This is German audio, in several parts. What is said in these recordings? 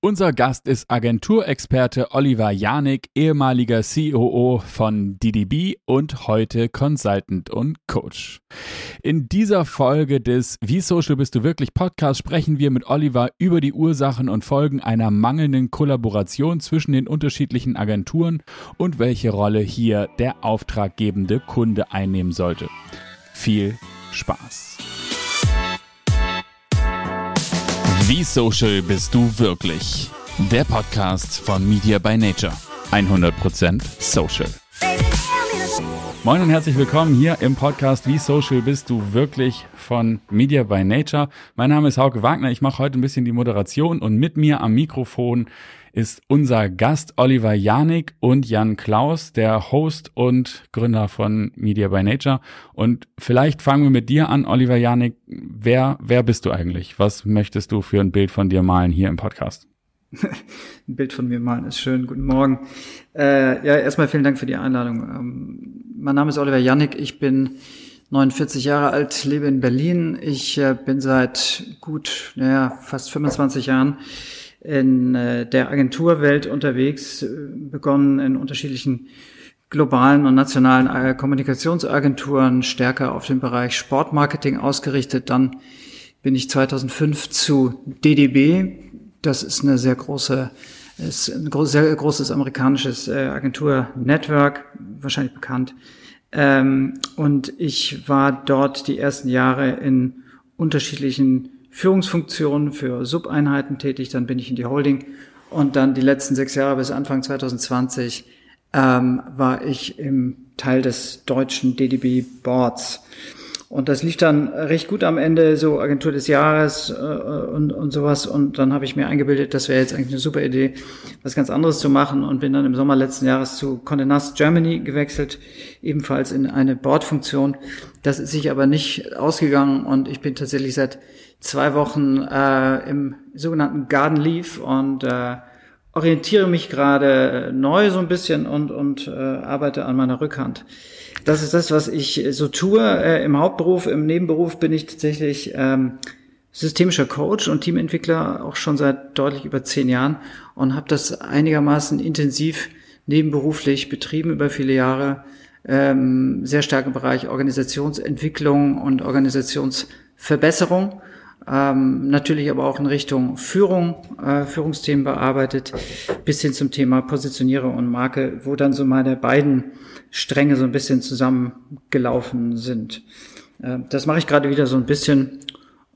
Unser Gast ist Agenturexperte Oliver Janik, ehemaliger COO von DDB und heute Consultant und Coach. In dieser Folge des Wie Social bist du wirklich Podcast sprechen wir mit Oliver über die Ursachen und Folgen einer mangelnden Kollaboration zwischen den unterschiedlichen Agenturen und welche Rolle hier der auftraggebende Kunde einnehmen sollte. Viel Spaß! Wie social bist du wirklich? Der Podcast von Media by Nature. 100% social. Moin und herzlich willkommen hier im Podcast Wie social bist du wirklich von Media by Nature. Mein Name ist Hauke Wagner. Ich mache heute ein bisschen die Moderation und mit mir am Mikrofon ist unser Gast Oliver Janik und Jan Klaus, der Host und Gründer von Media by Nature. Und vielleicht fangen wir mit dir an, Oliver Janik. Wer, wer bist du eigentlich? Was möchtest du für ein Bild von dir malen hier im Podcast? ein Bild von mir malen ist schön. Guten Morgen. Äh, ja, erstmal vielen Dank für die Einladung. Ähm, mein Name ist Oliver Janik. Ich bin 49 Jahre alt, lebe in Berlin. Ich äh, bin seit gut, naja, fast 25 Jahren in äh, der Agenturwelt unterwegs, äh, begonnen in unterschiedlichen globalen und nationalen äh, Kommunikationsagenturen, stärker auf den Bereich Sportmarketing ausgerichtet. Dann bin ich 2005 zu DDB. Das ist eine sehr große, ist ein sehr großes amerikanisches Agentur-Network, wahrscheinlich bekannt. Ähm, und ich war dort die ersten Jahre in unterschiedlichen Führungsfunktionen für Subeinheiten tätig, dann bin ich in die Holding und dann die letzten sechs Jahre bis Anfang 2020 ähm, war ich im Teil des deutschen DDB Boards. Und das lief dann recht gut am Ende, so Agentur des Jahres äh, und, und sowas. Und dann habe ich mir eingebildet, das wäre jetzt eigentlich eine super Idee, was ganz anderes zu machen und bin dann im Sommer letzten Jahres zu Condé Nast Germany gewechselt, ebenfalls in eine Boardfunktion. Das ist sich aber nicht ausgegangen und ich bin tatsächlich seit zwei Wochen äh, im sogenannten Garden Leaf und äh, orientiere mich gerade neu so ein bisschen und, und äh, arbeite an meiner Rückhand. Das ist das, was ich so tue. Äh, Im Hauptberuf, im Nebenberuf bin ich tatsächlich ähm, systemischer Coach und Teamentwickler auch schon seit deutlich über zehn Jahren und habe das einigermaßen intensiv nebenberuflich betrieben über viele Jahre. Ähm, sehr stark im Bereich Organisationsentwicklung und Organisationsverbesserung ähm, natürlich aber auch in Richtung Führung, äh, Führungsthemen bearbeitet, bis hin zum Thema Positionierung und Marke, wo dann so meine beiden Stränge so ein bisschen zusammengelaufen sind. Äh, das mache ich gerade wieder so ein bisschen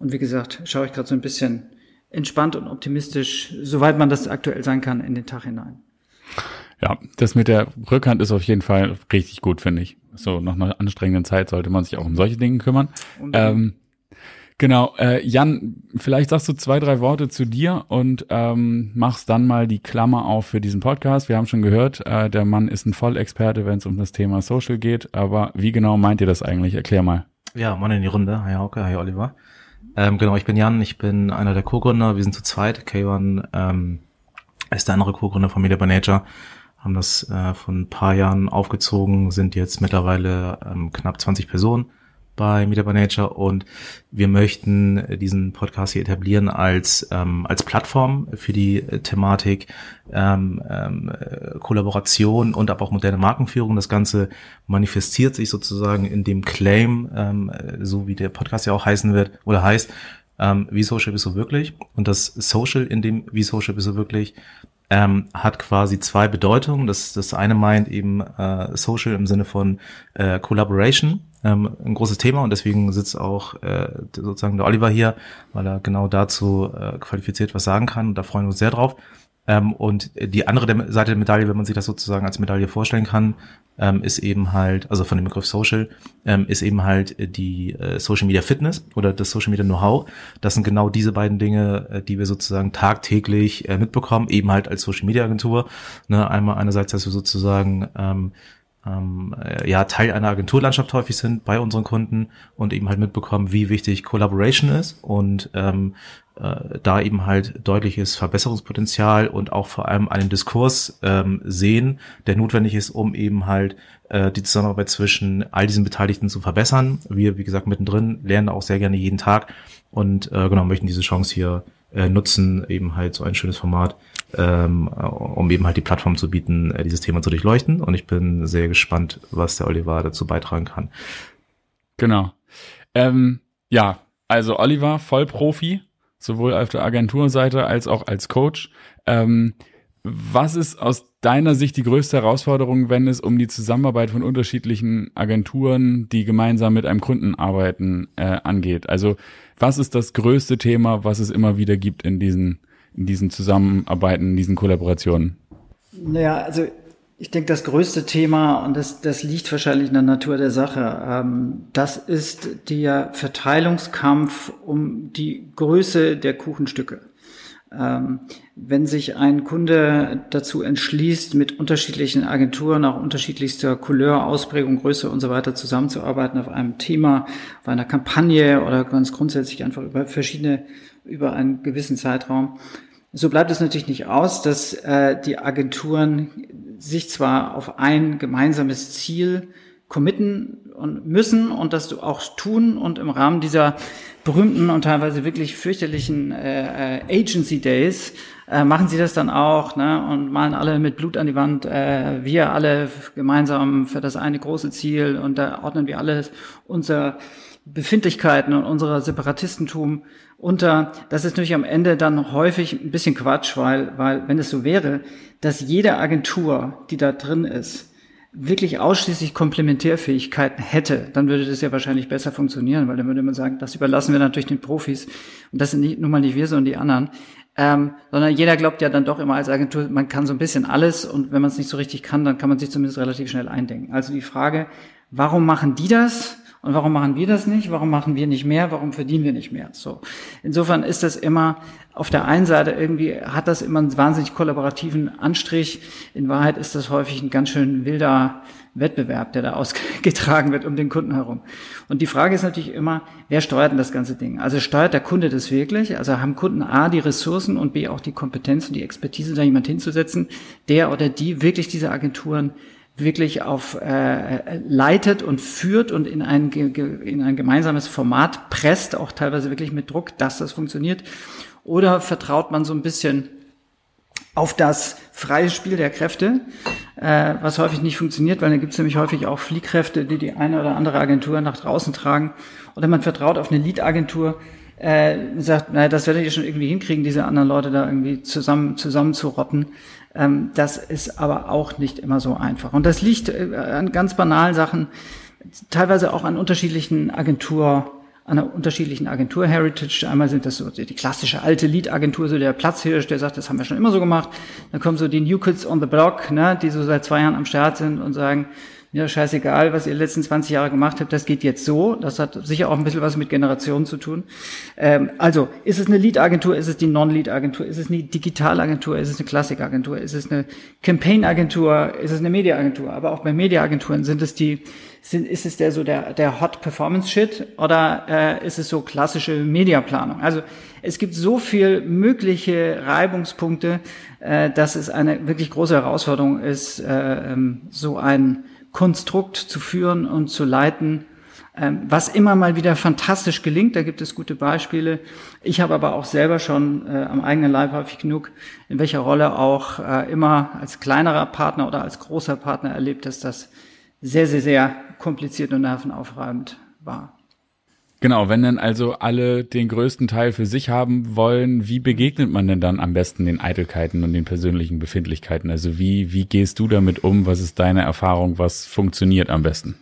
und wie gesagt, schaue ich gerade so ein bisschen entspannt und optimistisch, soweit man das aktuell sein kann, in den Tag hinein. Ja, das mit der Rückhand ist auf jeden Fall richtig gut, finde ich. So nach einer anstrengenden Zeit sollte man sich auch um solche Dinge kümmern. Ähm, Genau, äh, Jan, vielleicht sagst du zwei, drei Worte zu dir und ähm, machst dann mal die Klammer auf für diesen Podcast. Wir haben schon gehört, äh, der Mann ist ein Vollexperte, wenn es um das Thema Social geht. Aber wie genau meint ihr das eigentlich? Erklär mal. Ja, Mann in die Runde. Hi Hauke, hi Oliver. Ähm, genau, ich bin Jan, ich bin einer der Co-Gründer. Wir sind zu zweit. K1 ähm, ist der andere Co-Gründer von Media by Nature. Haben das äh, vor ein paar Jahren aufgezogen, sind jetzt mittlerweile ähm, knapp 20 Personen bei by Nature und wir möchten diesen Podcast hier etablieren als ähm, als Plattform für die äh, Thematik ähm, ähm, äh, Kollaboration und aber auch moderne Markenführung. Das Ganze manifestiert sich sozusagen in dem Claim, ähm, so wie der Podcast ja auch heißen wird oder heißt, ähm, wie Social bist du wirklich? Und das Social in dem wie Social bist du wirklich ähm, hat quasi zwei Bedeutungen. Das, das eine meint eben äh, Social im Sinne von äh, Collaboration, ähm, ein großes Thema und deswegen sitzt auch äh, sozusagen der Oliver hier, weil er genau dazu äh, qualifiziert was sagen kann und da freuen wir uns sehr drauf. Ähm, und die andere Seite der Medaille, wenn man sich das sozusagen als Medaille vorstellen kann, ähm, ist eben halt, also von dem Begriff Social, ähm, ist eben halt die äh, Social Media Fitness oder das Social Media Know-how. Das sind genau diese beiden Dinge, äh, die wir sozusagen tagtäglich äh, mitbekommen, eben halt als Social Media Agentur. Ne, einmal einerseits, dass wir sozusagen ähm, äh, ja Teil einer Agenturlandschaft häufig sind bei unseren Kunden und eben halt mitbekommen, wie wichtig Collaboration ist und ähm, äh, da eben halt deutliches Verbesserungspotenzial und auch vor allem einen Diskurs ähm, sehen, der notwendig ist, um eben halt äh, die Zusammenarbeit zwischen all diesen Beteiligten zu verbessern. Wir, wie gesagt, mittendrin lernen auch sehr gerne jeden Tag und äh, genau möchten diese Chance hier äh, nutzen eben halt so ein schönes Format, ähm, um eben halt die Plattform zu bieten, äh, dieses Thema zu durchleuchten. Und ich bin sehr gespannt, was der Oliver dazu beitragen kann. Genau. Ähm, ja, also Oliver, Vollprofi, sowohl auf der Agenturseite als auch als Coach. Ähm, was ist aus deiner Sicht die größte Herausforderung, wenn es um die Zusammenarbeit von unterschiedlichen Agenturen, die gemeinsam mit einem Kunden arbeiten, äh, angeht? Also was ist das größte Thema, was es immer wieder gibt in diesen, in diesen Zusammenarbeiten, in diesen Kollaborationen? Naja, also ich denke, das größte Thema, und das, das liegt wahrscheinlich in der Natur der Sache, ähm, das ist der Verteilungskampf um die Größe der Kuchenstücke. Ähm, wenn sich ein Kunde dazu entschließt, mit unterschiedlichen Agenturen, auch unterschiedlichster Couleur, Ausprägung, Größe und so weiter zusammenzuarbeiten auf einem Thema, auf einer Kampagne oder ganz grundsätzlich einfach über verschiedene, über einen gewissen Zeitraum, so bleibt es natürlich nicht aus, dass äh, die Agenturen sich zwar auf ein gemeinsames Ziel committen und müssen und das auch tun und im Rahmen dieser berühmten und teilweise wirklich fürchterlichen äh, äh, Agency Days äh, machen sie das dann auch ne, und malen alle mit Blut an die Wand. Äh, wir alle gemeinsam für das eine große Ziel und da ordnen wir alle unsere Befindlichkeiten und unser Separatistentum unter. Das ist natürlich am Ende dann häufig ein bisschen Quatsch, weil, weil wenn es so wäre, dass jede Agentur, die da drin ist, wirklich ausschließlich Komplementärfähigkeiten hätte, dann würde das ja wahrscheinlich besser funktionieren, weil dann würde man sagen, das überlassen wir natürlich den Profis. Und das sind nicht, nun mal nicht wir, sondern die anderen. Ähm, sondern jeder glaubt ja dann doch immer als Agentur, man kann so ein bisschen alles und wenn man es nicht so richtig kann, dann kann man sich zumindest relativ schnell eindenken. Also die Frage, warum machen die das? Und warum machen wir das nicht? Warum machen wir nicht mehr? Warum verdienen wir nicht mehr? So. Insofern ist das immer auf der einen Seite irgendwie hat das immer einen wahnsinnig kollaborativen Anstrich. In Wahrheit ist das häufig ein ganz schön wilder Wettbewerb, der da ausgetragen wird um den Kunden herum. Und die Frage ist natürlich immer, wer steuert denn das ganze Ding? Also steuert der Kunde das wirklich? Also haben Kunden A die Ressourcen und B auch die Kompetenz und die Expertise, da jemand hinzusetzen, der oder die wirklich diese Agenturen wirklich auf äh, leitet und führt und in ein, in ein gemeinsames Format presst, auch teilweise wirklich mit Druck, dass das funktioniert? Oder vertraut man so ein bisschen auf das freie Spiel der Kräfte, äh, was häufig nicht funktioniert, weil da gibt es nämlich häufig auch Fliehkräfte, die die eine oder andere Agentur nach draußen tragen. Oder man vertraut auf eine Lead-Agentur, äh, sagt, naja, das werdet ihr schon irgendwie hinkriegen, diese anderen Leute da irgendwie zusammen, zusammen zu rotten. Ähm, das ist aber auch nicht immer so einfach. Und das liegt äh, an ganz banalen Sachen, teilweise auch an unterschiedlichen Agentur, an einer unterschiedlichen Agentur-Heritage. Einmal sind das so die klassische alte Lead-Agentur, so der Platzhirsch, der sagt, das haben wir schon immer so gemacht. Dann kommen so die New Kids on the Block, ne, die so seit zwei Jahren am Start sind und sagen, ja, scheißegal, was ihr letzten 20 Jahre gemacht habt, das geht jetzt so. Das hat sicher auch ein bisschen was mit Generationen zu tun. Ähm, also, ist es eine Lead-Agentur, ist es die Non-Lead-Agentur, ist es eine Digital-Agentur, ist es eine Klassik-Agentur, ist es eine Campaign-Agentur, ist es eine Media-Agentur? Aber auch bei Media-Agenturen sind es die, sind, ist es der so der, der Hot Performance Shit oder äh, ist es so klassische Mediaplanung? Also es gibt so viel mögliche Reibungspunkte, äh, dass es eine wirklich große Herausforderung ist, äh, ähm, so ein Konstrukt zu führen und zu leiten, ähm, was immer mal wieder fantastisch gelingt. Da gibt es gute Beispiele. Ich habe aber auch selber schon äh, am eigenen Leib häufig genug, in welcher Rolle auch äh, immer als kleinerer Partner oder als großer Partner erlebt, dass das sehr, sehr, sehr kompliziert und nervenaufreibend war. Genau, wenn dann also alle den größten Teil für sich haben wollen, wie begegnet man denn dann am besten den Eitelkeiten und den persönlichen Befindlichkeiten? Also wie, wie gehst du damit um? Was ist deine Erfahrung? Was funktioniert am besten?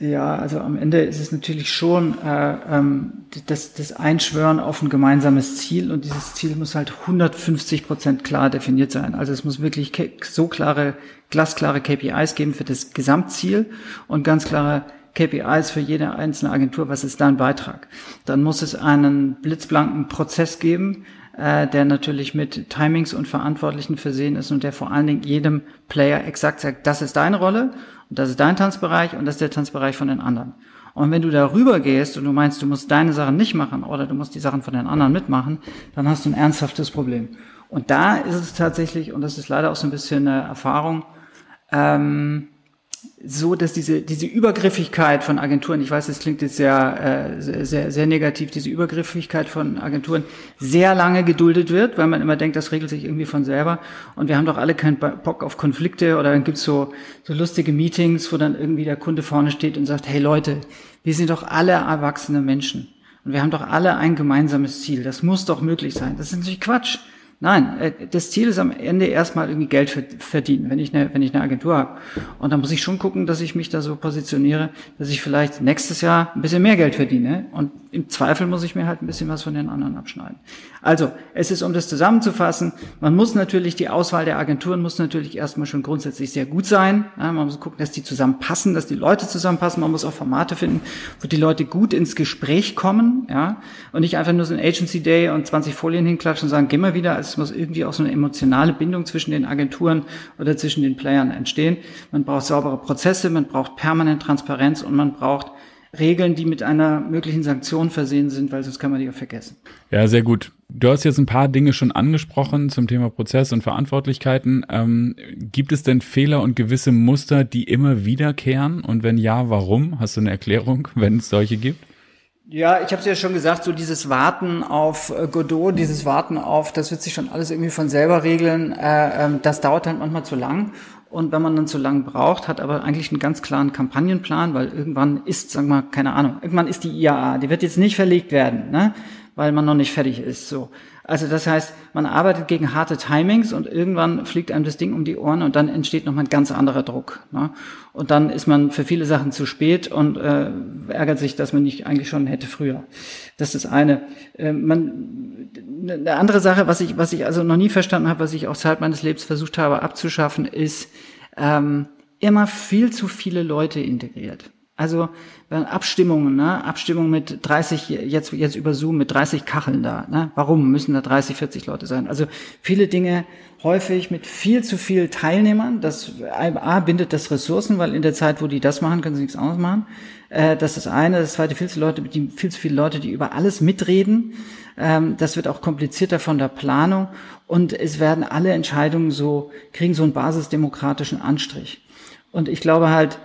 Ja, also am Ende ist es natürlich schon äh, ähm, das, das Einschwören auf ein gemeinsames Ziel und dieses Ziel muss halt 150 Prozent klar definiert sein. Also es muss wirklich so klare, glasklare KPIs geben für das Gesamtziel und ganz klare KPIs für jede einzelne Agentur, was ist dein Beitrag? Dann muss es einen blitzblanken Prozess geben, äh, der natürlich mit Timings und Verantwortlichen versehen ist und der vor allen Dingen jedem Player exakt sagt, das ist deine Rolle und das ist dein Tanzbereich und das ist der Tanzbereich von den anderen. Und wenn du darüber gehst und du meinst, du musst deine Sachen nicht machen oder du musst die Sachen von den anderen mitmachen, dann hast du ein ernsthaftes Problem. Und da ist es tatsächlich, und das ist leider auch so ein bisschen eine Erfahrung, ähm, so, dass diese, diese Übergriffigkeit von Agenturen, ich weiß, das klingt jetzt sehr, äh, sehr, sehr negativ, diese Übergriffigkeit von Agenturen sehr lange geduldet wird, weil man immer denkt, das regelt sich irgendwie von selber. Und wir haben doch alle keinen Bock auf Konflikte oder dann gibt's so, so lustige Meetings, wo dann irgendwie der Kunde vorne steht und sagt, hey Leute, wir sind doch alle erwachsene Menschen. Und wir haben doch alle ein gemeinsames Ziel. Das muss doch möglich sein. Das ist natürlich Quatsch. Nein, äh, das Ziel ist am Ende erstmal irgendwie Geld verdienen, wenn ich eine, wenn ich eine Agentur habe. Und dann muss ich schon gucken, dass ich mich da so positioniere, dass ich vielleicht nächstes Jahr ein bisschen mehr Geld verdiene. Und im Zweifel muss ich mir halt ein bisschen was von den anderen abschneiden. Also, es ist, um das zusammenzufassen, man muss natürlich, die Auswahl der Agenturen muss natürlich erstmal schon grundsätzlich sehr gut sein. Man muss gucken, dass die zusammenpassen, dass die Leute zusammenpassen. Man muss auch Formate finden, wo die Leute gut ins Gespräch kommen, ja. Und nicht einfach nur so ein Agency Day und 20 Folien hinklatschen und sagen, geh mal wieder. Also es muss irgendwie auch so eine emotionale Bindung zwischen den Agenturen oder zwischen den Playern entstehen. Man braucht saubere Prozesse, man braucht permanent Transparenz und man braucht Regeln, die mit einer möglichen Sanktion versehen sind, weil sonst kann man die auch vergessen. Ja, sehr gut. Du hast jetzt ein paar Dinge schon angesprochen zum Thema Prozess und Verantwortlichkeiten. Ähm, gibt es denn Fehler und gewisse Muster, die immer wiederkehren? Und wenn ja, warum? Hast du eine Erklärung, wenn es solche gibt? Ja, ich habe es ja schon gesagt, so dieses Warten auf äh, Godot, dieses Warten auf, das wird sich schon alles irgendwie von selber regeln. Äh, ähm, das dauert halt manchmal zu lang. Und wenn man dann zu lang braucht, hat aber eigentlich einen ganz klaren Kampagnenplan, weil irgendwann ist, sagen wir mal, keine Ahnung, irgendwann ist die IAA, die wird jetzt nicht verlegt werden, ne? Weil man noch nicht fertig ist. So. Also das heißt, man arbeitet gegen harte Timings und irgendwann fliegt einem das Ding um die Ohren und dann entsteht nochmal ein ganz anderer Druck. Ne? Und dann ist man für viele Sachen zu spät und äh, ärgert sich, dass man nicht eigentlich schon hätte früher. Das ist eine. Äh, man, eine andere Sache, was ich, was ich also noch nie verstanden habe, was ich auch Zeit meines Lebens versucht habe abzuschaffen, ist ähm, immer viel zu viele Leute integriert. Also Abstimmungen, ne? Abstimmungen mit 30, jetzt, jetzt über Zoom mit 30 Kacheln da. Ne? Warum müssen da 30, 40 Leute sein? Also viele Dinge häufig mit viel zu viel Teilnehmern. Das A bindet das Ressourcen, weil in der Zeit, wo die das machen, können sie nichts anderes machen. Äh, das ist das eine. Das zweite, viel zu, Leute, die, viel zu viele Leute, die über alles mitreden. Ähm, das wird auch komplizierter von der Planung. Und es werden alle Entscheidungen so, kriegen so einen basisdemokratischen Anstrich. Und ich glaube halt,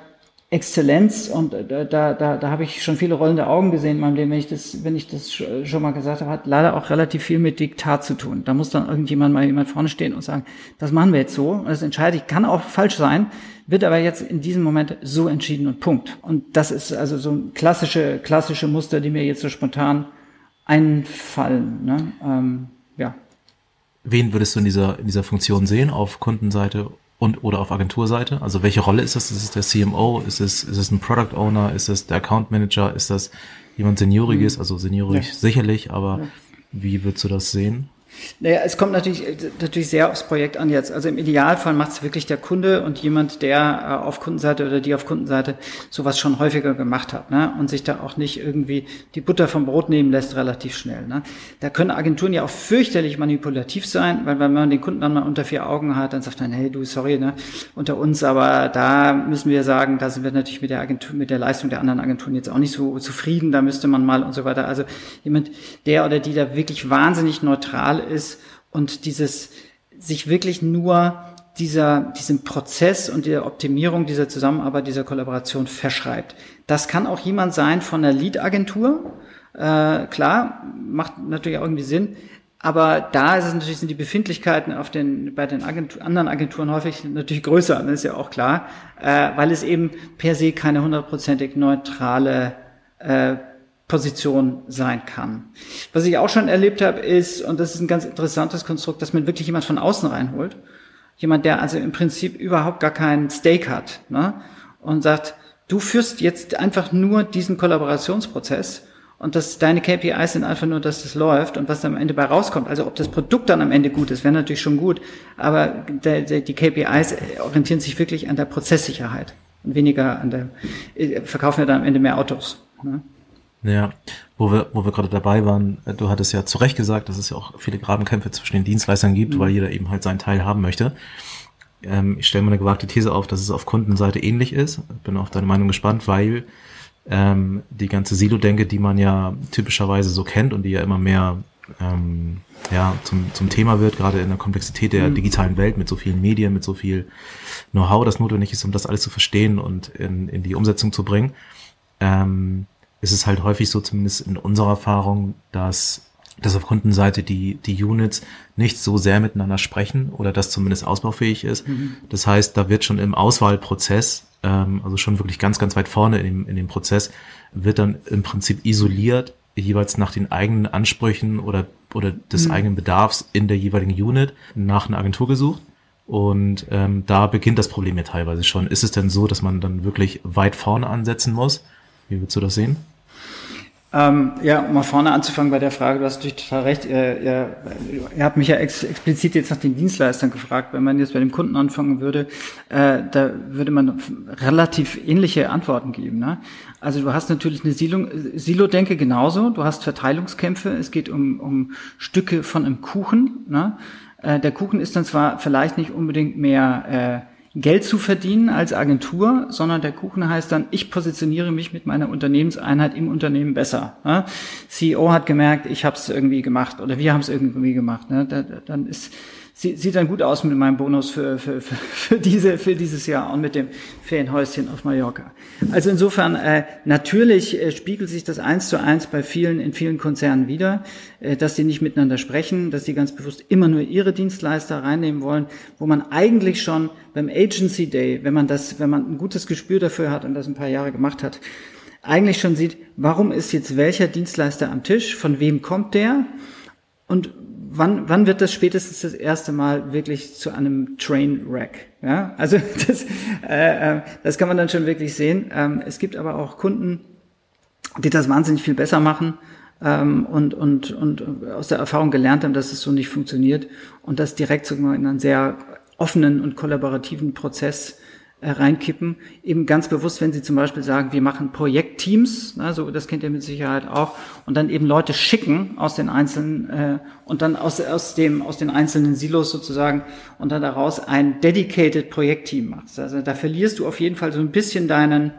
Exzellenz und da, da, da, da habe ich schon viele rollende Augen gesehen in meinem Leben, wenn ich das, wenn ich das schon mal gesagt habe, hat leider auch relativ viel mit Diktat zu tun. Da muss dann irgendjemand mal jemand vorne stehen und sagen, das machen wir jetzt so, das entscheide ich, kann auch falsch sein, wird aber jetzt in diesem Moment so entschieden und Punkt. Und das ist also so ein klassische, klassische Muster, die mir jetzt so spontan einfallen. Ne? Ähm, ja. Wen würdest du in dieser, in dieser Funktion sehen, auf Kundenseite und oder auf Agenturseite? Also welche Rolle ist das? Ist es der CMO? Ist es, ist es ein Product Owner? Ist es der Account Manager? Ist das jemand Senioriges? Mhm. Also seniorig ja. sicherlich, aber ja. wie würdest du das sehen? Naja, es kommt natürlich, natürlich sehr aufs Projekt an jetzt. Also im Idealfall macht es wirklich der Kunde und jemand, der äh, auf Kundenseite oder die auf Kundenseite sowas schon häufiger gemacht hat ne? und sich da auch nicht irgendwie die Butter vom Brot nehmen lässt relativ schnell. Ne? Da können Agenturen ja auch fürchterlich manipulativ sein, weil wenn man den Kunden dann mal unter vier Augen hat, dann sagt man, hey du, sorry, ne, unter uns, aber da müssen wir sagen, da sind wir natürlich mit der Agentur, mit der Leistung der anderen Agenturen jetzt auch nicht so zufrieden, da müsste man mal und so weiter. Also jemand, der oder die da wirklich wahnsinnig neutral ist und dieses sich wirklich nur dieser, diesem Prozess und der Optimierung dieser Zusammenarbeit, dieser Kollaboration verschreibt. Das kann auch jemand sein von der Lead-Agentur. Äh, klar, macht natürlich auch irgendwie Sinn. Aber da ist es natürlich, sind die Befindlichkeiten auf den, bei den Agentur, anderen Agenturen häufig natürlich größer, das ist ja auch klar, äh, weil es eben per se keine hundertprozentig neutrale äh, Position sein kann. Was ich auch schon erlebt habe, ist, und das ist ein ganz interessantes Konstrukt, dass man wirklich jemand von außen reinholt. Jemand, der also im Prinzip überhaupt gar keinen Stake hat, ne? und sagt, du führst jetzt einfach nur diesen Kollaborationsprozess und dass deine KPIs sind einfach nur, dass das läuft und was am Ende bei rauskommt. Also ob das Produkt dann am Ende gut ist, wäre natürlich schon gut, aber der, der, die KPIs orientieren sich wirklich an der Prozesssicherheit und weniger an der, äh, verkaufen ja dann am Ende mehr Autos. Ne? Ja, wo wir, wo wir gerade dabei waren, äh, du hattest ja zu Recht gesagt, dass es ja auch viele Grabenkämpfe zwischen den Dienstleistern gibt, mhm. weil jeder eben halt seinen Teil haben möchte. Ähm, ich stelle mal eine gewagte These auf, dass es auf Kundenseite ähnlich ist. Bin auf deine Meinung gespannt, weil ähm, die ganze Silo-Denke, die man ja typischerweise so kennt und die ja immer mehr ähm, ja, zum, zum Thema wird, gerade in der Komplexität der mhm. digitalen Welt mit so vielen Medien, mit so viel Know-how, das notwendig ist, um das alles zu verstehen und in, in die Umsetzung zu bringen, ähm, ist es halt häufig so, zumindest in unserer Erfahrung, dass dass auf Kundenseite die, die Units nicht so sehr miteinander sprechen oder das zumindest ausbaufähig ist. Mhm. Das heißt, da wird schon im Auswahlprozess, ähm, also schon wirklich ganz, ganz weit vorne in dem, in dem Prozess, wird dann im Prinzip isoliert, jeweils nach den eigenen Ansprüchen oder, oder des mhm. eigenen Bedarfs in der jeweiligen Unit nach einer Agentur gesucht. Und ähm, da beginnt das Problem ja teilweise schon. Ist es denn so, dass man dann wirklich weit vorne ansetzen muss? Wie würdest du das sehen? Ähm, ja, um mal vorne anzufangen bei der Frage, du hast natürlich total recht. Ihr, ihr, ihr habt mich ja ex explizit jetzt nach den Dienstleistern gefragt. Wenn man jetzt bei dem Kunden anfangen würde, äh, da würde man relativ ähnliche Antworten geben. Ne? Also du hast natürlich eine Silo-Denke genauso. Du hast Verteilungskämpfe. Es geht um, um Stücke von einem Kuchen. Ne? Äh, der Kuchen ist dann zwar vielleicht nicht unbedingt mehr äh, Geld zu verdienen als Agentur, sondern der Kuchen heißt dann, ich positioniere mich mit meiner Unternehmenseinheit im Unternehmen besser. Ne? CEO hat gemerkt, ich habe es irgendwie gemacht oder wir haben es irgendwie gemacht. Ne? Da, dann ist sieht, sieht dann gut aus mit meinem Bonus für, für, für, für, diese, für dieses Jahr und mit dem Ferienhäuschen auf Mallorca. Also insofern, äh, natürlich äh, spiegelt sich das eins zu eins bei vielen, in vielen Konzernen wieder, äh, dass die nicht miteinander sprechen, dass die ganz bewusst immer nur ihre Dienstleister reinnehmen wollen, wo man eigentlich schon beim Agency Day, wenn man das, wenn man ein gutes Gespür dafür hat und das ein paar Jahre gemacht hat, eigentlich schon sieht, warum ist jetzt welcher Dienstleister am Tisch, von wem kommt der und wann, wann wird das spätestens das erste Mal wirklich zu einem Trainwreck? Ja, also das, äh, äh, das kann man dann schon wirklich sehen. Ähm, es gibt aber auch Kunden, die das wahnsinnig viel besser machen ähm, und, und, und aus der Erfahrung gelernt haben, dass es so nicht funktioniert und das direkt sogar in einen sehr offenen und kollaborativen Prozess äh, reinkippen. Eben ganz bewusst, wenn Sie zum Beispiel sagen, wir machen Projektteams, also das kennt ihr mit Sicherheit auch, und dann eben Leute schicken aus den einzelnen äh, und dann aus, aus dem aus den einzelnen Silos sozusagen und dann daraus ein dedicated Projektteam machst. Also da verlierst du auf jeden Fall so ein bisschen deinen,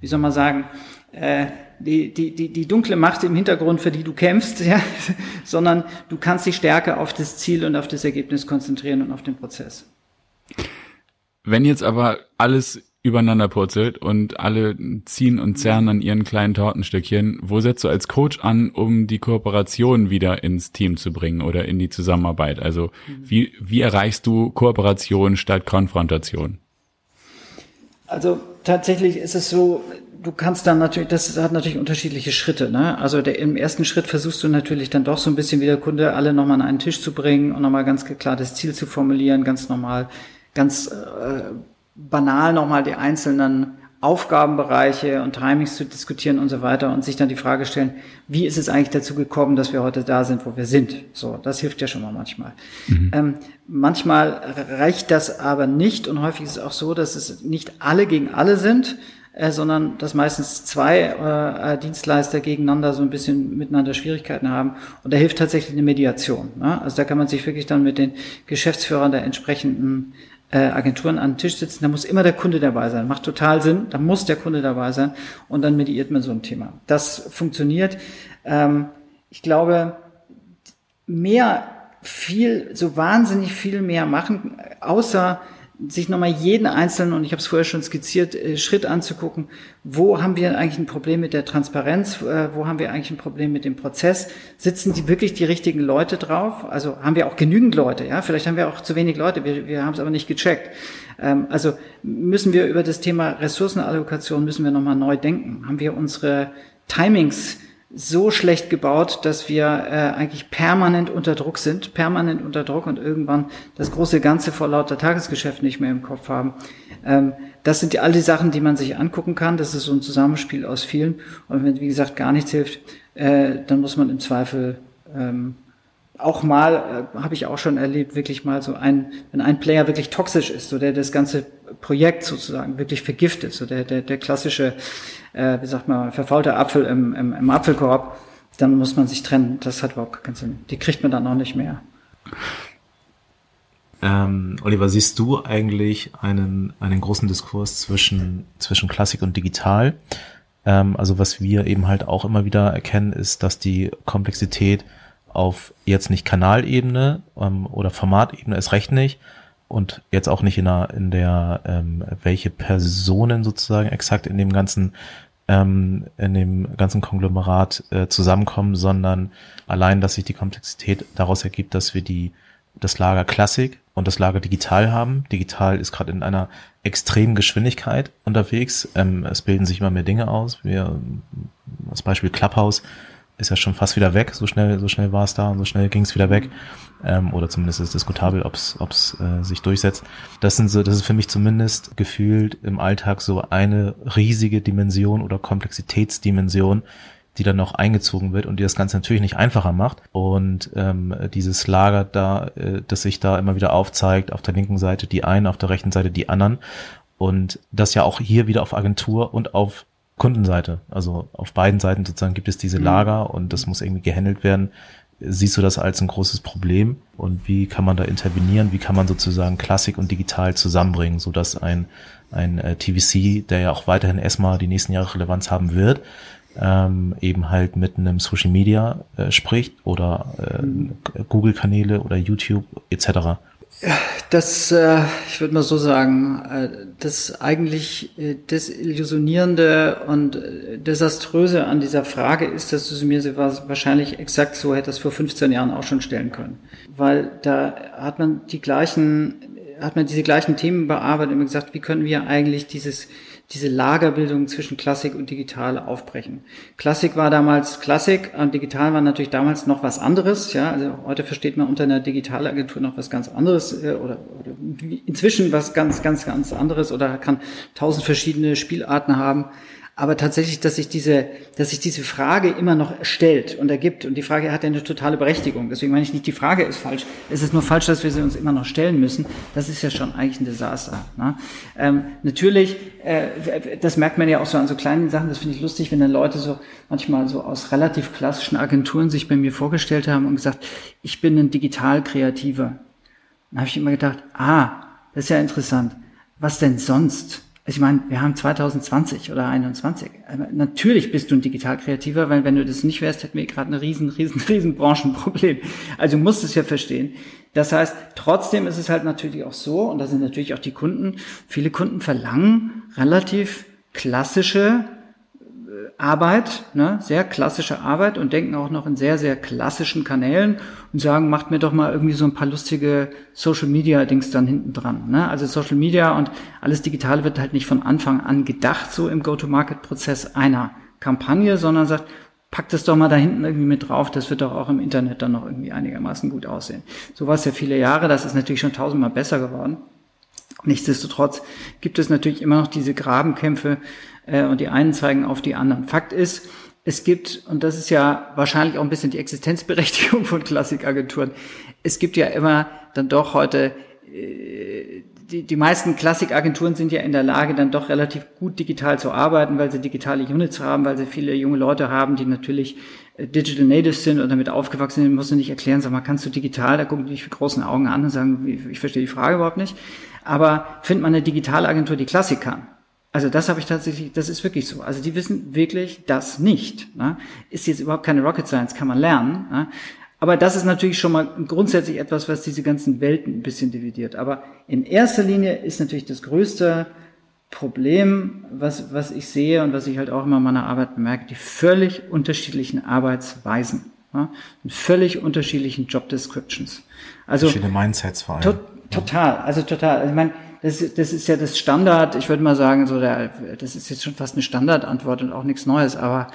wie soll man sagen, äh, die, die, die, die dunkle Macht im Hintergrund, für die du kämpfst, ja, sondern du kannst dich stärker auf das Ziel und auf das Ergebnis konzentrieren und auf den Prozess. Wenn jetzt aber alles übereinander purzelt und alle ziehen und zerren an ihren kleinen Tortenstückchen, wo setzt du als Coach an, um die Kooperation wieder ins Team zu bringen oder in die Zusammenarbeit? Also wie, wie erreichst du Kooperation statt Konfrontation? Also tatsächlich ist es so, du kannst dann natürlich, das hat natürlich unterschiedliche Schritte. Ne? Also der, im ersten Schritt versuchst du natürlich dann doch so ein bisschen wie der Kunde alle nochmal an einen Tisch zu bringen und nochmal ganz klar das Ziel zu formulieren, ganz normal ganz äh, banal nochmal die einzelnen Aufgabenbereiche und Timings zu diskutieren und so weiter und sich dann die Frage stellen, wie ist es eigentlich dazu gekommen, dass wir heute da sind, wo wir sind? So, das hilft ja schon mal manchmal. Mhm. Ähm, manchmal reicht das aber nicht und häufig ist es auch so, dass es nicht alle gegen alle sind, äh, sondern dass meistens zwei äh, äh Dienstleister gegeneinander so ein bisschen miteinander Schwierigkeiten haben. Und da hilft tatsächlich eine Mediation. Ne? Also da kann man sich wirklich dann mit den Geschäftsführern der entsprechenden äh, Agenturen an den Tisch sitzen, da muss immer der Kunde dabei sein. Macht total Sinn, da muss der Kunde dabei sein und dann mediiert man so ein Thema. Das funktioniert. Ähm, ich glaube, mehr, viel, so wahnsinnig viel mehr machen, außer sich nochmal jeden einzelnen, und ich habe es vorher schon skizziert, äh, Schritt anzugucken, wo haben wir eigentlich ein Problem mit der Transparenz, äh, wo haben wir eigentlich ein Problem mit dem Prozess, sitzen die wirklich die richtigen Leute drauf, also haben wir auch genügend Leute, ja, vielleicht haben wir auch zu wenig Leute, wir, wir haben es aber nicht gecheckt. Ähm, also müssen wir über das Thema Ressourcenallokation, müssen wir nochmal neu denken. Haben wir unsere Timings so schlecht gebaut, dass wir äh, eigentlich permanent unter Druck sind, permanent unter Druck und irgendwann das große Ganze vor lauter Tagesgeschäft nicht mehr im Kopf haben. Ähm, das sind die, all die Sachen, die man sich angucken kann. Das ist so ein Zusammenspiel aus vielen. Und wenn, wie gesagt, gar nichts hilft, äh, dann muss man im Zweifel ähm, auch mal, äh, habe ich auch schon erlebt, wirklich mal so ein, wenn ein Player wirklich toxisch ist, so der das ganze Projekt sozusagen wirklich vergiftet, so der, der, der klassische, äh, wie sagt man, verfaulte Apfel im, im, im Apfelkorb, dann muss man sich trennen. Das hat überhaupt keinen Sinn. Die kriegt man dann auch nicht mehr. Ähm, Oliver, siehst du eigentlich einen, einen großen Diskurs zwischen, zwischen Klassik und Digital? Ähm, also was wir eben halt auch immer wieder erkennen, ist, dass die Komplexität auf jetzt nicht Kanalebene ähm, oder Formatebene ist recht nicht und jetzt auch nicht in der, in der ähm, welche Personen sozusagen exakt in dem ganzen ähm, in dem ganzen Konglomerat äh, zusammenkommen, sondern allein, dass sich die Komplexität daraus ergibt, dass wir die das Lager Klassik und das Lager Digital haben. Digital ist gerade in einer extremen Geschwindigkeit unterwegs. Ähm, es bilden sich immer mehr Dinge aus. Wir, das Beispiel Clubhouse ist ja schon fast wieder weg. So schnell, so schnell war es da und so schnell ging es wieder weg. Ähm, oder zumindest ist es diskutabel, ob es äh, sich durchsetzt. Das sind so, das ist für mich zumindest gefühlt im Alltag so eine riesige Dimension oder Komplexitätsdimension, die dann noch eingezogen wird und die das Ganze natürlich nicht einfacher macht. Und ähm, dieses Lager da, äh, das sich da immer wieder aufzeigt, auf der linken Seite die einen, auf der rechten Seite die anderen. Und das ja auch hier wieder auf Agentur und auf Kundenseite. Also auf beiden Seiten sozusagen gibt es diese mhm. Lager und das muss irgendwie gehandelt werden. Siehst du das als ein großes Problem und wie kann man da intervenieren? Wie kann man sozusagen Klassik und digital zusammenbringen, so dass ein, ein äh, TVC, der ja auch weiterhin erstmal die nächsten Jahre Relevanz haben wird, ähm, eben halt mit einem Social Media äh, spricht oder äh, Google-Kanäle oder YouTube etc. Das, äh, ich würde mal so sagen, äh, das eigentlich äh, desillusionierende und desaströse an dieser Frage ist, dass du sie mir wahrscheinlich exakt so hättest vor 15 Jahren auch schon stellen können. Weil da hat man die gleichen, hat man diese gleichen Themen bearbeitet und gesagt, wie können wir eigentlich dieses diese Lagerbildung zwischen Klassik und Digital aufbrechen. Klassik war damals Klassik und Digital war natürlich damals noch was anderes. Ja, also heute versteht man unter einer Digitalagentur noch was ganz anderes äh, oder, oder inzwischen was ganz, ganz, ganz anderes oder kann tausend verschiedene Spielarten haben aber tatsächlich, dass sich diese, dass sich diese Frage immer noch stellt und ergibt. Und die Frage hat ja eine totale Berechtigung. Deswegen meine ich nicht, die Frage ist falsch. Es ist nur falsch, dass wir sie uns immer noch stellen müssen. Das ist ja schon eigentlich ein Desaster. Ne? Ähm, natürlich, äh, das merkt man ja auch so an so kleinen Sachen. Das finde ich lustig, wenn dann Leute so manchmal so aus relativ klassischen Agenturen sich bei mir vorgestellt haben und gesagt, ich bin ein digital Kreativer. Dann habe ich immer gedacht, ah, das ist ja interessant. Was denn sonst? Ich meine, wir haben 2020 oder 21. Natürlich bist du ein digital kreativer, weil wenn du das nicht wärst, hätten wir gerade ein riesen, riesen, riesen Branchenproblem. Also du musst es ja verstehen. Das heißt, trotzdem ist es halt natürlich auch so, und da sind natürlich auch die Kunden, viele Kunden verlangen relativ klassische Arbeit, ne, sehr klassische Arbeit und denken auch noch in sehr, sehr klassischen Kanälen und sagen, macht mir doch mal irgendwie so ein paar lustige Social Media Dings dann hinten dran. Ne? Also Social Media und alles Digitale wird halt nicht von Anfang an gedacht, so im Go-to-Market-Prozess einer Kampagne, sondern sagt, packt es doch mal da hinten irgendwie mit drauf, das wird doch auch im Internet dann noch irgendwie einigermaßen gut aussehen. So war es ja viele Jahre, das ist natürlich schon tausendmal besser geworden. Nichtsdestotrotz gibt es natürlich immer noch diese Grabenkämpfe äh, und die einen zeigen auf die anderen. Fakt ist, es gibt, und das ist ja wahrscheinlich auch ein bisschen die Existenzberechtigung von Klassikagenturen, es gibt ja immer dann doch heute, äh, die, die meisten Klassikagenturen sind ja in der Lage, dann doch relativ gut digital zu arbeiten, weil sie digitale Units haben, weil sie viele junge Leute haben, die natürlich Digital Natives sind und damit aufgewachsen sind, musst du nicht erklären, sag mal, kannst du digital, da gucken die dich mit großen Augen an und sagen, ich verstehe die Frage überhaupt nicht. Aber findet man eine Digitalagentur, die Klassik kann, also das habe ich tatsächlich, das ist wirklich so. Also die wissen wirklich das nicht. Ne? Ist jetzt überhaupt keine Rocket Science, kann man lernen. Ne? Aber das ist natürlich schon mal grundsätzlich etwas, was diese ganzen Welten ein bisschen dividiert. Aber in erster Linie ist natürlich das größte Problem, was, was ich sehe und was ich halt auch immer in meiner Arbeit bemerke, die völlig unterschiedlichen Arbeitsweisen. Ne? Und völlig unterschiedlichen Job Descriptions. Also, Verschiedene Mindsets vor allem. To total, also total. Also ich meine, das, das ist ja das Standard, ich würde mal sagen, so der, das ist jetzt schon fast eine Standardantwort und auch nichts Neues, aber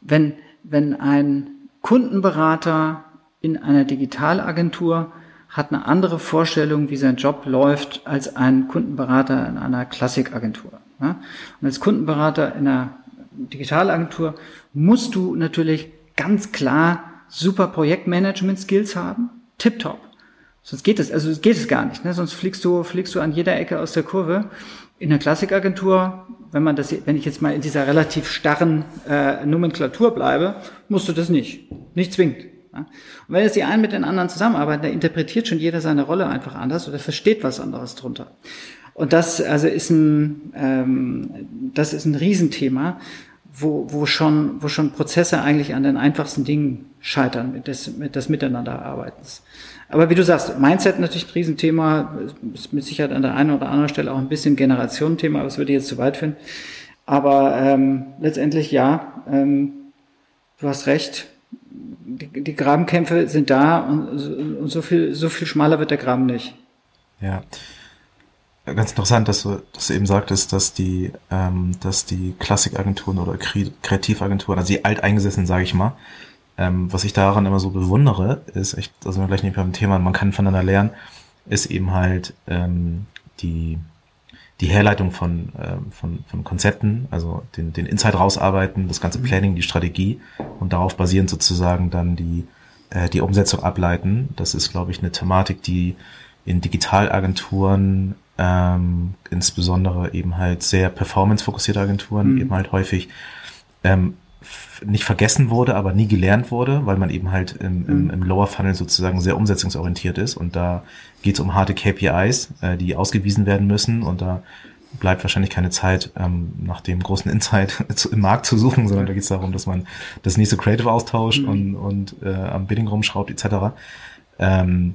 wenn, wenn ein Kundenberater in einer Digitalagentur hat eine andere Vorstellung, wie sein Job läuft, als ein Kundenberater in einer Klassikagentur. Und als Kundenberater in einer Digitalagentur musst du natürlich ganz klar super Projektmanagement-Skills haben, tipptopp. Sonst geht es, also geht es gar nicht. Ne? Sonst fliegst du, fliegst du an jeder Ecke aus der Kurve. In der Klassikagentur, wenn man das, wenn ich jetzt mal in dieser relativ starren äh, Nomenklatur bleibe, musst du das nicht, nicht zwingend. Und wenn jetzt die einen mit den anderen zusammenarbeiten, da interpretiert schon jeder seine Rolle einfach anders oder versteht was anderes drunter. Und das also ist ein, ähm, das ist ein Riesenthema, wo, wo, schon, wo schon Prozesse eigentlich an den einfachsten Dingen scheitern, mit des, mit des Miteinanderarbeitens. Aber wie du sagst, Mindset natürlich ein Riesenthema, ist mit Sicherheit an der einen oder anderen Stelle auch ein bisschen Generationenthema, aber es würde jetzt zu weit führen. Aber ähm, letztendlich ja, ähm, du hast recht, die, die Grabenkämpfe sind da und, und so viel, so viel schmaler wird der Graben nicht. Ja. Ganz interessant, dass du, dass eben sagtest, dass die, ähm, dass die Klassikagenturen oder Kreativagenturen, also die alteingesessenen, sage ich mal, ähm, was ich daran immer so bewundere, ist echt, also gleich nicht beim Thema, man kann voneinander lernen, ist eben halt ähm, die die Herleitung von, ähm, von, von Konzepten, also den, den Insight rausarbeiten, das ganze mhm. Planning, die Strategie und darauf basierend sozusagen dann die, äh, die Umsetzung ableiten. Das ist, glaube ich, eine Thematik, die in Digitalagenturen, ähm, insbesondere eben halt sehr performance-fokussierte Agenturen, mhm. eben halt häufig ähm, nicht vergessen wurde, aber nie gelernt wurde, weil man eben halt im, im, mhm. im Lower Funnel sozusagen sehr umsetzungsorientiert ist und da geht es um harte KPIs, äh, die ausgewiesen werden müssen und da bleibt wahrscheinlich keine Zeit, ähm, nach dem großen Insight im Markt zu suchen, sondern da geht es darum, dass man das nächste Creative austauscht mhm. und, und äh, am Bidding rumschraubt etc. Ähm,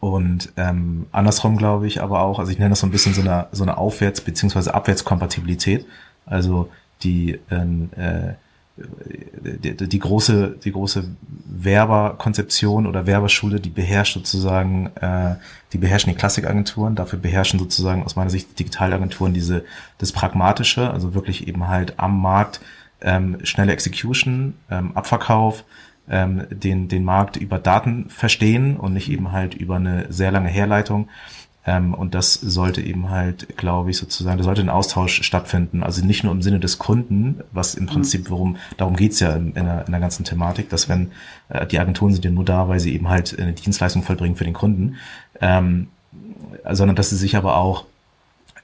und ähm, andersrum glaube ich aber auch, also ich nenne das so ein bisschen so eine, so eine Aufwärts- beziehungsweise Abwärtskompatibilität. Also die ähm, äh, die, die große, die große Werberkonzeption oder Werberschule, die beherrscht sozusagen, äh, die beherrschen die Klassikagenturen, dafür beherrschen sozusagen aus meiner Sicht die Digitalagenturen diese, das Pragmatische, also wirklich eben halt am Markt ähm, schnelle Execution, ähm, Abverkauf, ähm, den, den Markt über Daten verstehen und nicht eben halt über eine sehr lange Herleitung. Ähm, und das sollte eben halt, glaube ich, sozusagen, da sollte ein Austausch stattfinden. Also nicht nur im Sinne des Kunden, was im Prinzip, mhm. worum, darum geht's ja in, in, der, in der ganzen Thematik, dass wenn äh, die Agenturen sind ja nur da, weil sie eben halt eine Dienstleistung vollbringen für den Kunden, ähm, sondern dass sie sich aber auch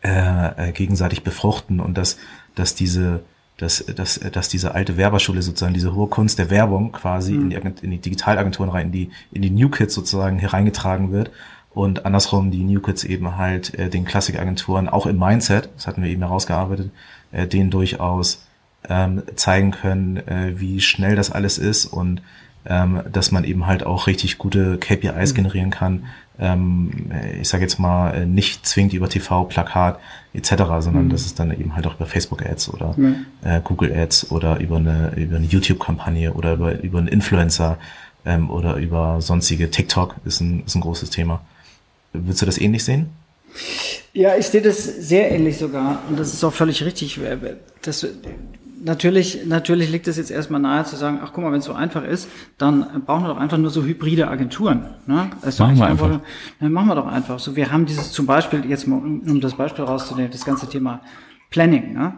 äh, äh gegenseitig befruchten und dass, dass diese dass, dass, dass diese alte Werberschule sozusagen, diese hohe Kunst der Werbung quasi mhm. in, die, in die Digitalagenturen rein, in die, in die New Kids sozusagen hereingetragen wird und andersrum die New Kids eben halt äh, den Klassikagenturen auch im Mindset, das hatten wir eben herausgearbeitet, äh, denen durchaus ähm, zeigen können, äh, wie schnell das alles ist und ähm, dass man eben halt auch richtig gute KPIs mhm. generieren kann. Ähm, ich sage jetzt mal äh, nicht zwingend über TV, Plakat etc., sondern mhm. dass es dann eben halt auch über Facebook Ads oder mhm. äh, Google Ads oder über eine über eine YouTube Kampagne oder über über einen Influencer ähm, oder über sonstige TikTok ist ein ist ein großes Thema. Würdest du das ähnlich sehen? Ja, ich sehe das sehr ähnlich sogar. Und das ist auch völlig richtig. Das, natürlich, natürlich liegt es jetzt erstmal nahe zu sagen, ach guck mal, wenn es so einfach ist, dann brauchen wir doch einfach nur so hybride Agenturen. Ne? Also machen wir einfach. einfach. Dann machen wir doch einfach. So, wir haben dieses zum Beispiel, jetzt mal, um das Beispiel rauszunehmen, das ganze Thema Planning. Ne?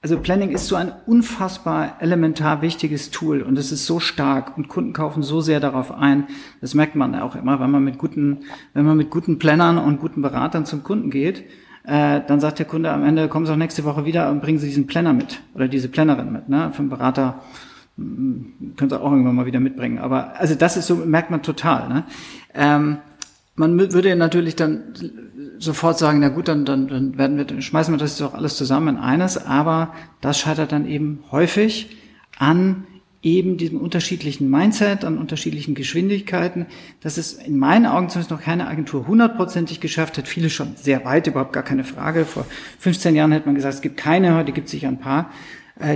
Also Planning ist so ein unfassbar elementar wichtiges Tool und es ist so stark und Kunden kaufen so sehr darauf ein. Das merkt man auch immer, wenn man mit guten, wenn man mit guten Plannern und guten Beratern zum Kunden geht, äh, dann sagt der Kunde am Ende, kommen Sie auch nächste Woche wieder und bringen Sie diesen Planner mit oder diese Plannerin mit. Ne? Für einen Berater hm, können Sie auch irgendwann mal wieder mitbringen. Aber also das ist so, merkt man total. Ne? Ähm, man würde natürlich dann sofort sagen, na gut, dann, dann, dann werden wir, dann schmeißen wir das doch alles zusammen in eines, aber das scheitert dann eben häufig an eben diesem unterschiedlichen Mindset, an unterschiedlichen Geschwindigkeiten, dass es in meinen Augen zumindest noch keine Agentur hundertprozentig geschafft hat, viele schon sehr weit, überhaupt gar keine Frage. Vor 15 Jahren hätte man gesagt, es gibt keine, heute gibt es sicher ein paar,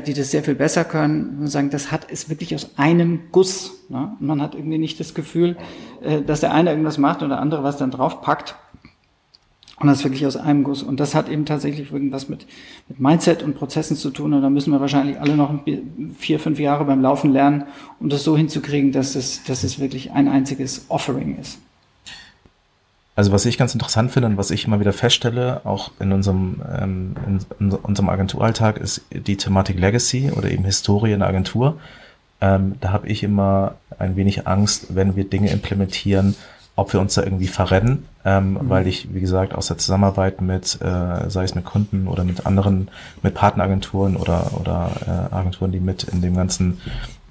die das sehr viel besser können und sagen, das hat es wirklich aus einem Guss. Ne? Man hat irgendwie nicht das Gefühl, äh, dass der eine irgendwas macht und der andere was dann draufpackt. Und das wirklich aus einem Guss. Und das hat eben tatsächlich irgendwas mit, mit Mindset und Prozessen zu tun. Und da müssen wir wahrscheinlich alle noch vier, fünf Jahre beim Laufen lernen, um das so hinzukriegen, dass es, dass es wirklich ein einziges Offering ist. Also was ich ganz interessant finde und was ich immer wieder feststelle, auch in unserem, ähm, in, in unserem Agenturalltag, ist die Thematik Legacy oder eben Historie in der Agentur. Ähm, da habe ich immer ein wenig Angst, wenn wir Dinge implementieren, ob wir uns da irgendwie verrennen, ähm, mhm. weil ich, wie gesagt, aus der Zusammenarbeit mit, äh, sei es mit Kunden oder mit anderen, mit Partneragenturen oder, oder äh, Agenturen, die mit in dem ganzen,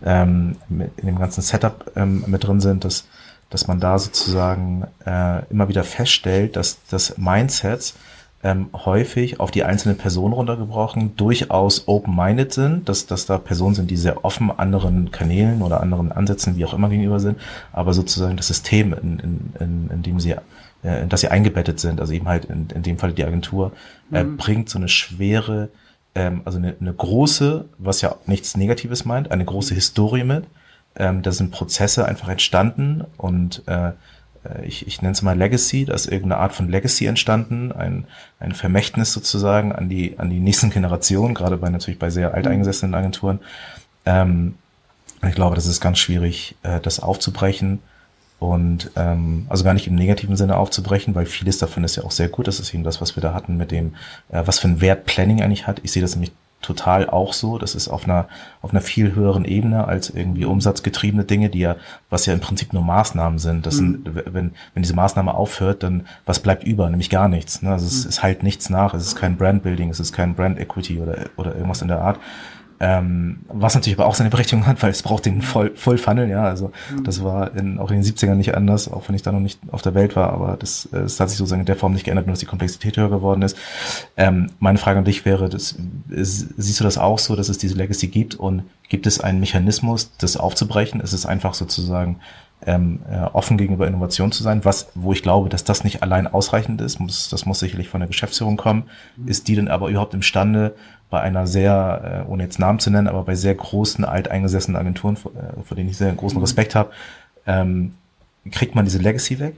ähm, mit, in dem ganzen Setup ähm, mit drin sind, dass dass man da sozusagen äh, immer wieder feststellt, dass das Mindsets ähm, häufig auf die einzelne Person runtergebrochen durchaus open-minded sind, dass, dass da Personen sind, die sehr offen anderen Kanälen oder anderen Ansätzen, wie auch immer gegenüber sind, aber sozusagen das System, in, in, in, in dem sie äh, in das sie eingebettet sind, also eben halt in, in dem Fall die Agentur, äh, mhm. bringt so eine schwere, ähm, also eine, eine große, was ja nichts Negatives meint, eine große Historie mit. Ähm, da sind Prozesse einfach entstanden und äh, äh, ich, ich nenne es mal Legacy, da ist irgendeine Art von Legacy entstanden, ein, ein Vermächtnis sozusagen an die, an die nächsten Generationen, gerade bei natürlich bei sehr alteingesessenen Agenturen. Ähm, ich glaube, das ist ganz schwierig, äh, das aufzubrechen und ähm, also gar nicht im negativen Sinne aufzubrechen, weil vieles davon ist ja auch sehr gut. Das ist eben das, was wir da hatten mit dem, äh, was für ein Wert Planning eigentlich hat. Ich sehe das nämlich total auch so. Das ist auf einer, auf einer viel höheren Ebene als irgendwie umsatzgetriebene Dinge, die ja, was ja im Prinzip nur Maßnahmen sind. Das sind, mhm. wenn, wenn diese Maßnahme aufhört, dann was bleibt über? Nämlich gar nichts. Ne? Also es, mhm. es halt nichts nach. Es ist kein Brandbuilding, es ist kein Brand Equity oder, oder irgendwas in der Art. Ähm, was natürlich aber auch seine Berechtigung hat, weil es braucht den voll, voll Funnel, ja. Also mhm. das war in, auch in den 70ern nicht anders, auch wenn ich da noch nicht auf der Welt war, aber das, äh, das hat sich sozusagen in der Form nicht geändert, nur dass die Komplexität höher geworden ist. Ähm, meine Frage an dich wäre, das, ist, siehst du das auch so, dass es diese Legacy gibt und gibt es einen Mechanismus, das aufzubrechen? Ist es einfach sozusagen ähm, äh, offen gegenüber Innovation zu sein, was, wo ich glaube, dass das nicht allein ausreichend ist, muss, das muss sicherlich von der Geschäftsführung kommen, mhm. ist die denn aber überhaupt imstande, bei einer sehr, äh, ohne jetzt Namen zu nennen, aber bei sehr großen, alteingesessenen Agenturen, vor, äh, vor denen ich sehr großen mhm. Respekt habe, ähm, kriegt man diese Legacy weg?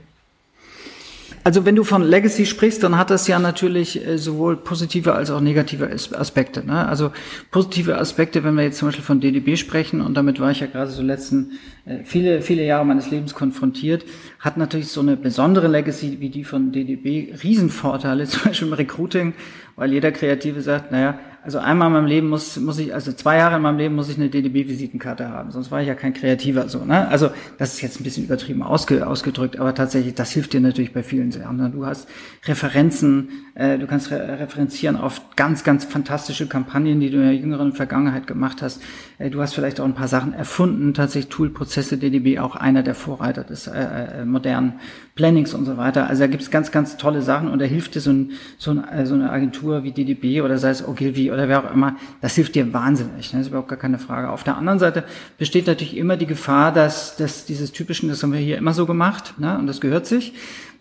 Also wenn du von Legacy sprichst, dann hat das ja natürlich äh, sowohl positive als auch negative Aspekte. Ne? Also positive Aspekte, wenn wir jetzt zum Beispiel von DDB sprechen, und damit war ich ja gerade so letzten äh, viele, viele Jahre meines Lebens konfrontiert, hat natürlich so eine besondere Legacy wie die von DDB Riesenvorteile, zum Beispiel im Recruiting, weil jeder Kreative sagt, naja, also einmal in meinem Leben muss, muss ich, also zwei Jahre in meinem Leben muss ich eine DDB-Visitenkarte haben, sonst war ich ja kein Kreativer so. Ne? Also das ist jetzt ein bisschen übertrieben ausge, ausgedrückt, aber tatsächlich, das hilft dir natürlich bei vielen Sachen. Ne? Du hast Referenzen, äh, du kannst re referenzieren auf ganz, ganz fantastische Kampagnen, die du in der jüngeren Vergangenheit gemacht hast. Äh, du hast vielleicht auch ein paar Sachen erfunden, tatsächlich Toolprozesse, DDB auch einer der Vorreiter des äh, äh, modernen Plannings und so weiter. Also da gibt's ganz, ganz tolle Sachen und da hilft dir so, ein, so, ein, äh, so eine Agentur wie DDB oder sei es Ogilvy oder wer auch immer, das hilft dir wahnsinnig. Ne? Das ist überhaupt gar keine Frage. Auf der anderen Seite besteht natürlich immer die Gefahr, dass, dass dieses typischen, das haben wir hier immer so gemacht, ne? und das gehört sich.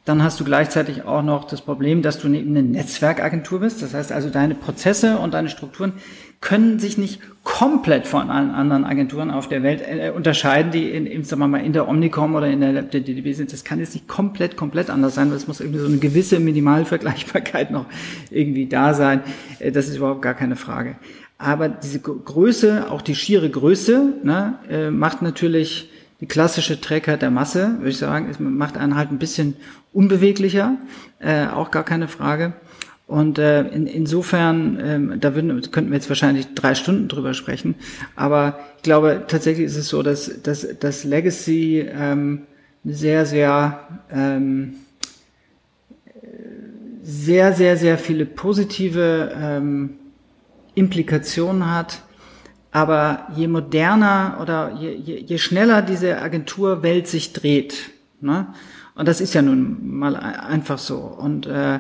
Dann hast du gleichzeitig auch noch das Problem, dass du neben eine Netzwerkagentur bist. Das heißt also, deine Prozesse und deine Strukturen können sich nicht komplett von allen anderen Agenturen auf der Welt äh, unterscheiden, die in, in, sagen wir mal, in der Omnicom oder in der, DDB sind. Das kann jetzt nicht komplett, komplett anders sein, weil es muss irgendwie so eine gewisse Minimalvergleichbarkeit noch irgendwie da sein. Äh, das ist überhaupt gar keine Frage. Aber diese Größe, auch die schiere Größe, ne, äh, macht natürlich die klassische Trägheit der Masse, würde ich sagen, es macht einen halt ein bisschen unbeweglicher, äh, auch gar keine Frage. Und äh, in, insofern, ähm, da würden, könnten wir jetzt wahrscheinlich drei Stunden drüber sprechen, aber ich glaube, tatsächlich ist es so, dass, dass, dass Legacy ähm, sehr, sehr, ähm, sehr, sehr, sehr viele positive ähm, Implikationen hat. Aber je moderner oder je, je, je schneller diese Agenturwelt sich dreht, ne? und das ist ja nun mal einfach so, und äh,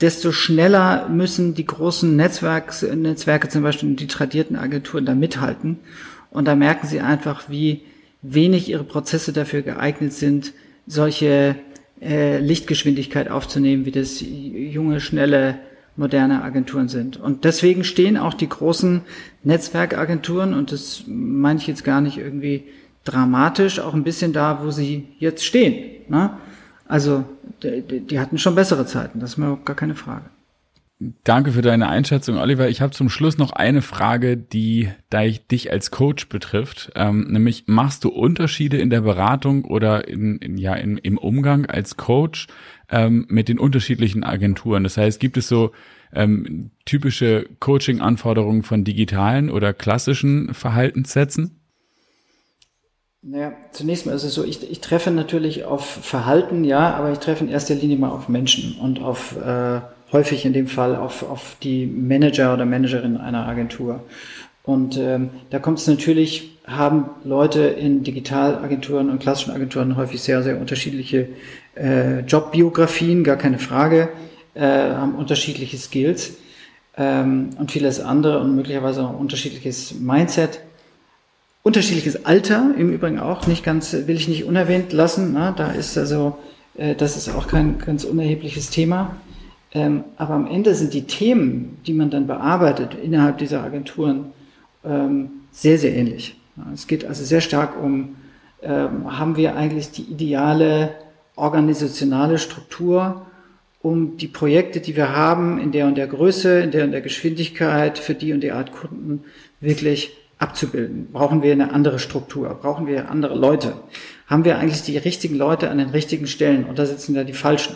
desto schneller müssen die großen Netzwerks, Netzwerke, zum Beispiel die tradierten Agenturen, da mithalten. Und da merken sie einfach, wie wenig ihre Prozesse dafür geeignet sind, solche äh, Lichtgeschwindigkeit aufzunehmen, wie das junge, schnelle, moderne Agenturen sind. Und deswegen stehen auch die großen Netzwerkagenturen, und das meine ich jetzt gar nicht irgendwie dramatisch, auch ein bisschen da, wo sie jetzt stehen. Ne? Also die, die hatten schon bessere Zeiten, das ist mir auch gar keine Frage. Danke für deine Einschätzung, Oliver. Ich habe zum Schluss noch eine Frage, die da ich dich als Coach betrifft. Ähm, nämlich machst du Unterschiede in der Beratung oder in, in ja in, im Umgang als Coach ähm, mit den unterschiedlichen Agenturen? Das heißt, gibt es so ähm, typische Coaching-Anforderungen von digitalen oder klassischen Verhaltenssätzen? Naja, zunächst mal ist es so, ich, ich treffe natürlich auf Verhalten, ja, aber ich treffe in erster Linie mal auf Menschen und auf äh, häufig in dem Fall auf, auf die Manager oder Managerin einer Agentur. Und ähm, da kommt es natürlich, haben Leute in Digitalagenturen und klassischen Agenturen häufig sehr, sehr unterschiedliche äh, Jobbiografien, gar keine Frage. äh, haben unterschiedliche Skills ähm, und vieles andere und möglicherweise auch unterschiedliches Mindset. Unterschiedliches Alter im Übrigen auch, nicht ganz, will ich nicht unerwähnt lassen. Na, da ist also, äh, das ist auch kein ganz unerhebliches Thema. Ähm, aber am Ende sind die Themen, die man dann bearbeitet innerhalb dieser Agenturen, ähm, sehr, sehr ähnlich. Es geht also sehr stark um, ähm, haben wir eigentlich die ideale organisationale Struktur, um die Projekte, die wir haben, in der und der Größe, in der und der Geschwindigkeit, für die und die Art Kunden wirklich abzubilden? Brauchen wir eine andere Struktur? Brauchen wir andere Leute? Haben wir eigentlich die richtigen Leute an den richtigen Stellen oder sitzen da die falschen?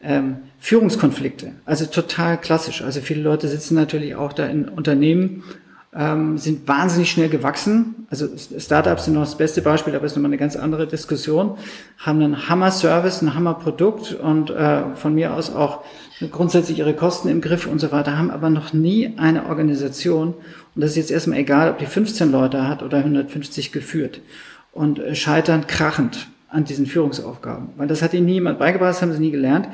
Ähm, Führungskonflikte, also total klassisch. Also viele Leute sitzen natürlich auch da in Unternehmen, ähm, sind wahnsinnig schnell gewachsen. Also Startups sind noch das beste Beispiel, aber ist nochmal eine ganz andere Diskussion. Haben einen Hammer-Service, ein Hammer-Produkt und äh, von mir aus auch grundsätzlich ihre Kosten im Griff und so weiter, haben aber noch nie eine Organisation, und das ist jetzt erstmal egal, ob die 15 Leute hat oder 150 geführt, und äh, scheitern krachend an diesen Führungsaufgaben. Weil das hat ihnen niemand beigebracht, das haben sie nie gelernt.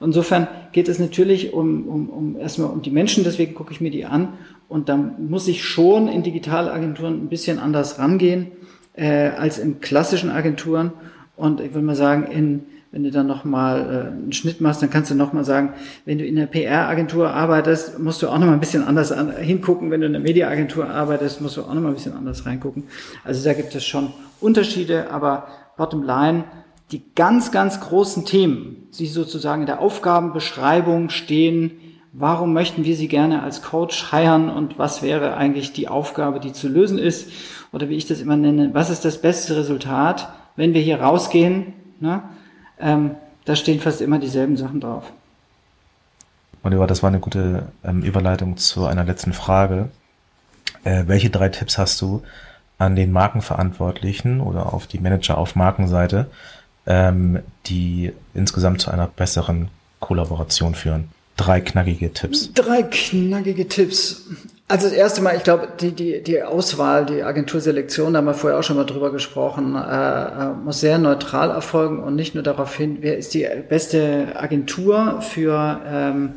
Insofern geht es natürlich um, um, um erstmal um die Menschen, deswegen gucke ich mir die an. Und da muss ich schon in Digitalagenturen ein bisschen anders rangehen äh, als in klassischen Agenturen. Und ich würde mal sagen, in wenn du dann nochmal äh, einen Schnitt machst, dann kannst du nochmal sagen, wenn du in der PR-Agentur arbeitest, musst du auch nochmal ein bisschen anders an, hingucken. Wenn du in der Media-Agentur arbeitest, musst du auch nochmal ein bisschen anders reingucken. Also da gibt es schon Unterschiede, aber bottom line, die ganz, ganz großen Themen, die sozusagen in der Aufgabenbeschreibung stehen, warum möchten wir sie gerne als Coach heiern und was wäre eigentlich die Aufgabe, die zu lösen ist, oder wie ich das immer nenne, was ist das beste Resultat, wenn wir hier rausgehen, ne? ähm, da stehen fast immer dieselben Sachen drauf. Oliver, das war eine gute ähm, Überleitung zu einer letzten Frage. Äh, welche drei Tipps hast du an den Markenverantwortlichen oder auf die Manager auf Markenseite, ähm, die insgesamt zu einer besseren Kollaboration führen? Drei knackige Tipps. Drei knackige Tipps. Also das erste Mal, ich glaube, die, die, die Auswahl, die Agenturselektion, da haben wir vorher auch schon mal drüber gesprochen, äh, äh, muss sehr neutral erfolgen und nicht nur darauf hin, wer ist die beste Agentur für, ähm,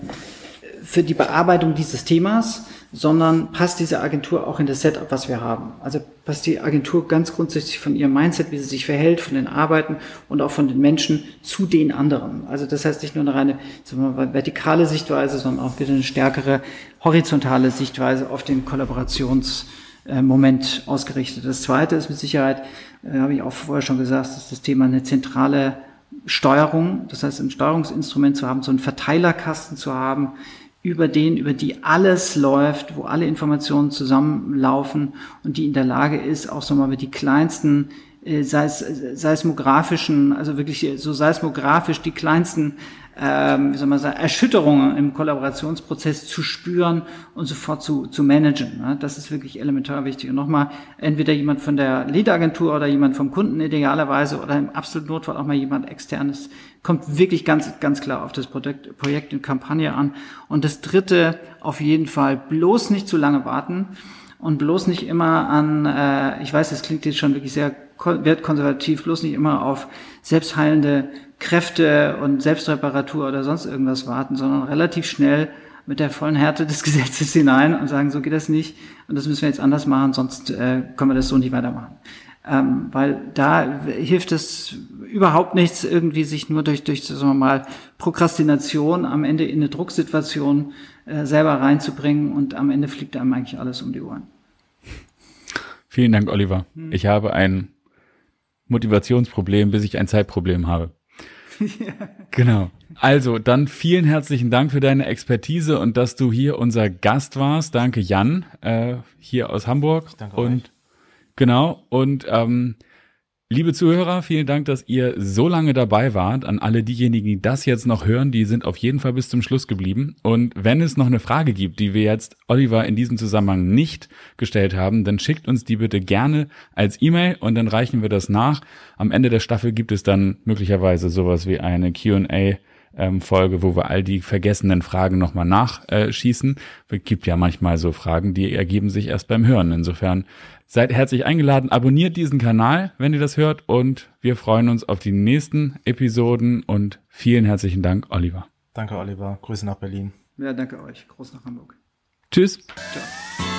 für die Bearbeitung dieses Themas, sondern passt diese Agentur auch in das Setup, was wir haben. Also passt die Agentur ganz grundsätzlich von ihrem Mindset, wie sie sich verhält, von den Arbeiten und auch von den Menschen zu den anderen. Also das heißt nicht nur eine reine sagen wir mal, vertikale Sichtweise, sondern auch wieder eine stärkere horizontale Sichtweise auf den Kollaborationsmoment ausgerichtet. Das zweite ist mit Sicherheit, äh, habe ich auch vorher schon gesagt, ist das Thema eine zentrale Steuerung, das heißt ein Steuerungsinstrument zu haben, so einen Verteilerkasten zu haben, über den, über die alles läuft, wo alle Informationen zusammenlaufen und die in der Lage ist, auch so mal mit die kleinsten äh, seismografischen, also wirklich so seismografisch die kleinsten ähm, wie soll man sagen, Erschütterungen im Kollaborationsprozess zu spüren und sofort zu, zu managen. Ne? Das ist wirklich elementar wichtig. Und nochmal, entweder jemand von der Lead-Agentur oder jemand vom Kunden idealerweise oder im absoluten Notfall auch mal jemand externes, kommt wirklich ganz, ganz klar auf das Projekt, Projekt und Kampagne an. Und das dritte, auf jeden Fall bloß nicht zu lange warten und bloß nicht immer an, äh, ich weiß, das klingt jetzt schon wirklich sehr wertkonservativ, bloß nicht immer auf selbstheilende Kräfte und Selbstreparatur oder sonst irgendwas warten, sondern relativ schnell mit der vollen Härte des Gesetzes hinein und sagen, so geht das nicht und das müssen wir jetzt anders machen, sonst äh, können wir das so nicht weitermachen. Ähm, weil da hilft es überhaupt nichts, irgendwie sich nur durch, durch sagen wir mal, Prokrastination am Ende in eine Drucksituation äh, selber reinzubringen und am Ende fliegt einem eigentlich alles um die Ohren. Vielen Dank, Oliver. Hm. Ich habe ein Motivationsproblem, bis ich ein Zeitproblem habe. Genau. Also, dann vielen herzlichen Dank für deine Expertise und dass du hier unser Gast warst. Danke, Jan, äh, hier aus Hamburg. Danke und euch. genau. Und ähm, Liebe Zuhörer, vielen Dank, dass ihr so lange dabei wart. An alle diejenigen, die das jetzt noch hören, die sind auf jeden Fall bis zum Schluss geblieben. Und wenn es noch eine Frage gibt, die wir jetzt Oliver in diesem Zusammenhang nicht gestellt haben, dann schickt uns die bitte gerne als E-Mail und dann reichen wir das nach. Am Ende der Staffel gibt es dann möglicherweise sowas wie eine Q&A ähm, Folge, wo wir all die vergessenen Fragen nochmal nachschießen. Es gibt ja manchmal so Fragen, die ergeben sich erst beim Hören. Insofern Seid herzlich eingeladen, abonniert diesen Kanal, wenn ihr das hört und wir freuen uns auf die nächsten Episoden und vielen herzlichen Dank, Oliver. Danke, Oliver. Grüße nach Berlin. Ja, danke euch. Groß nach Hamburg. Tschüss. Ciao.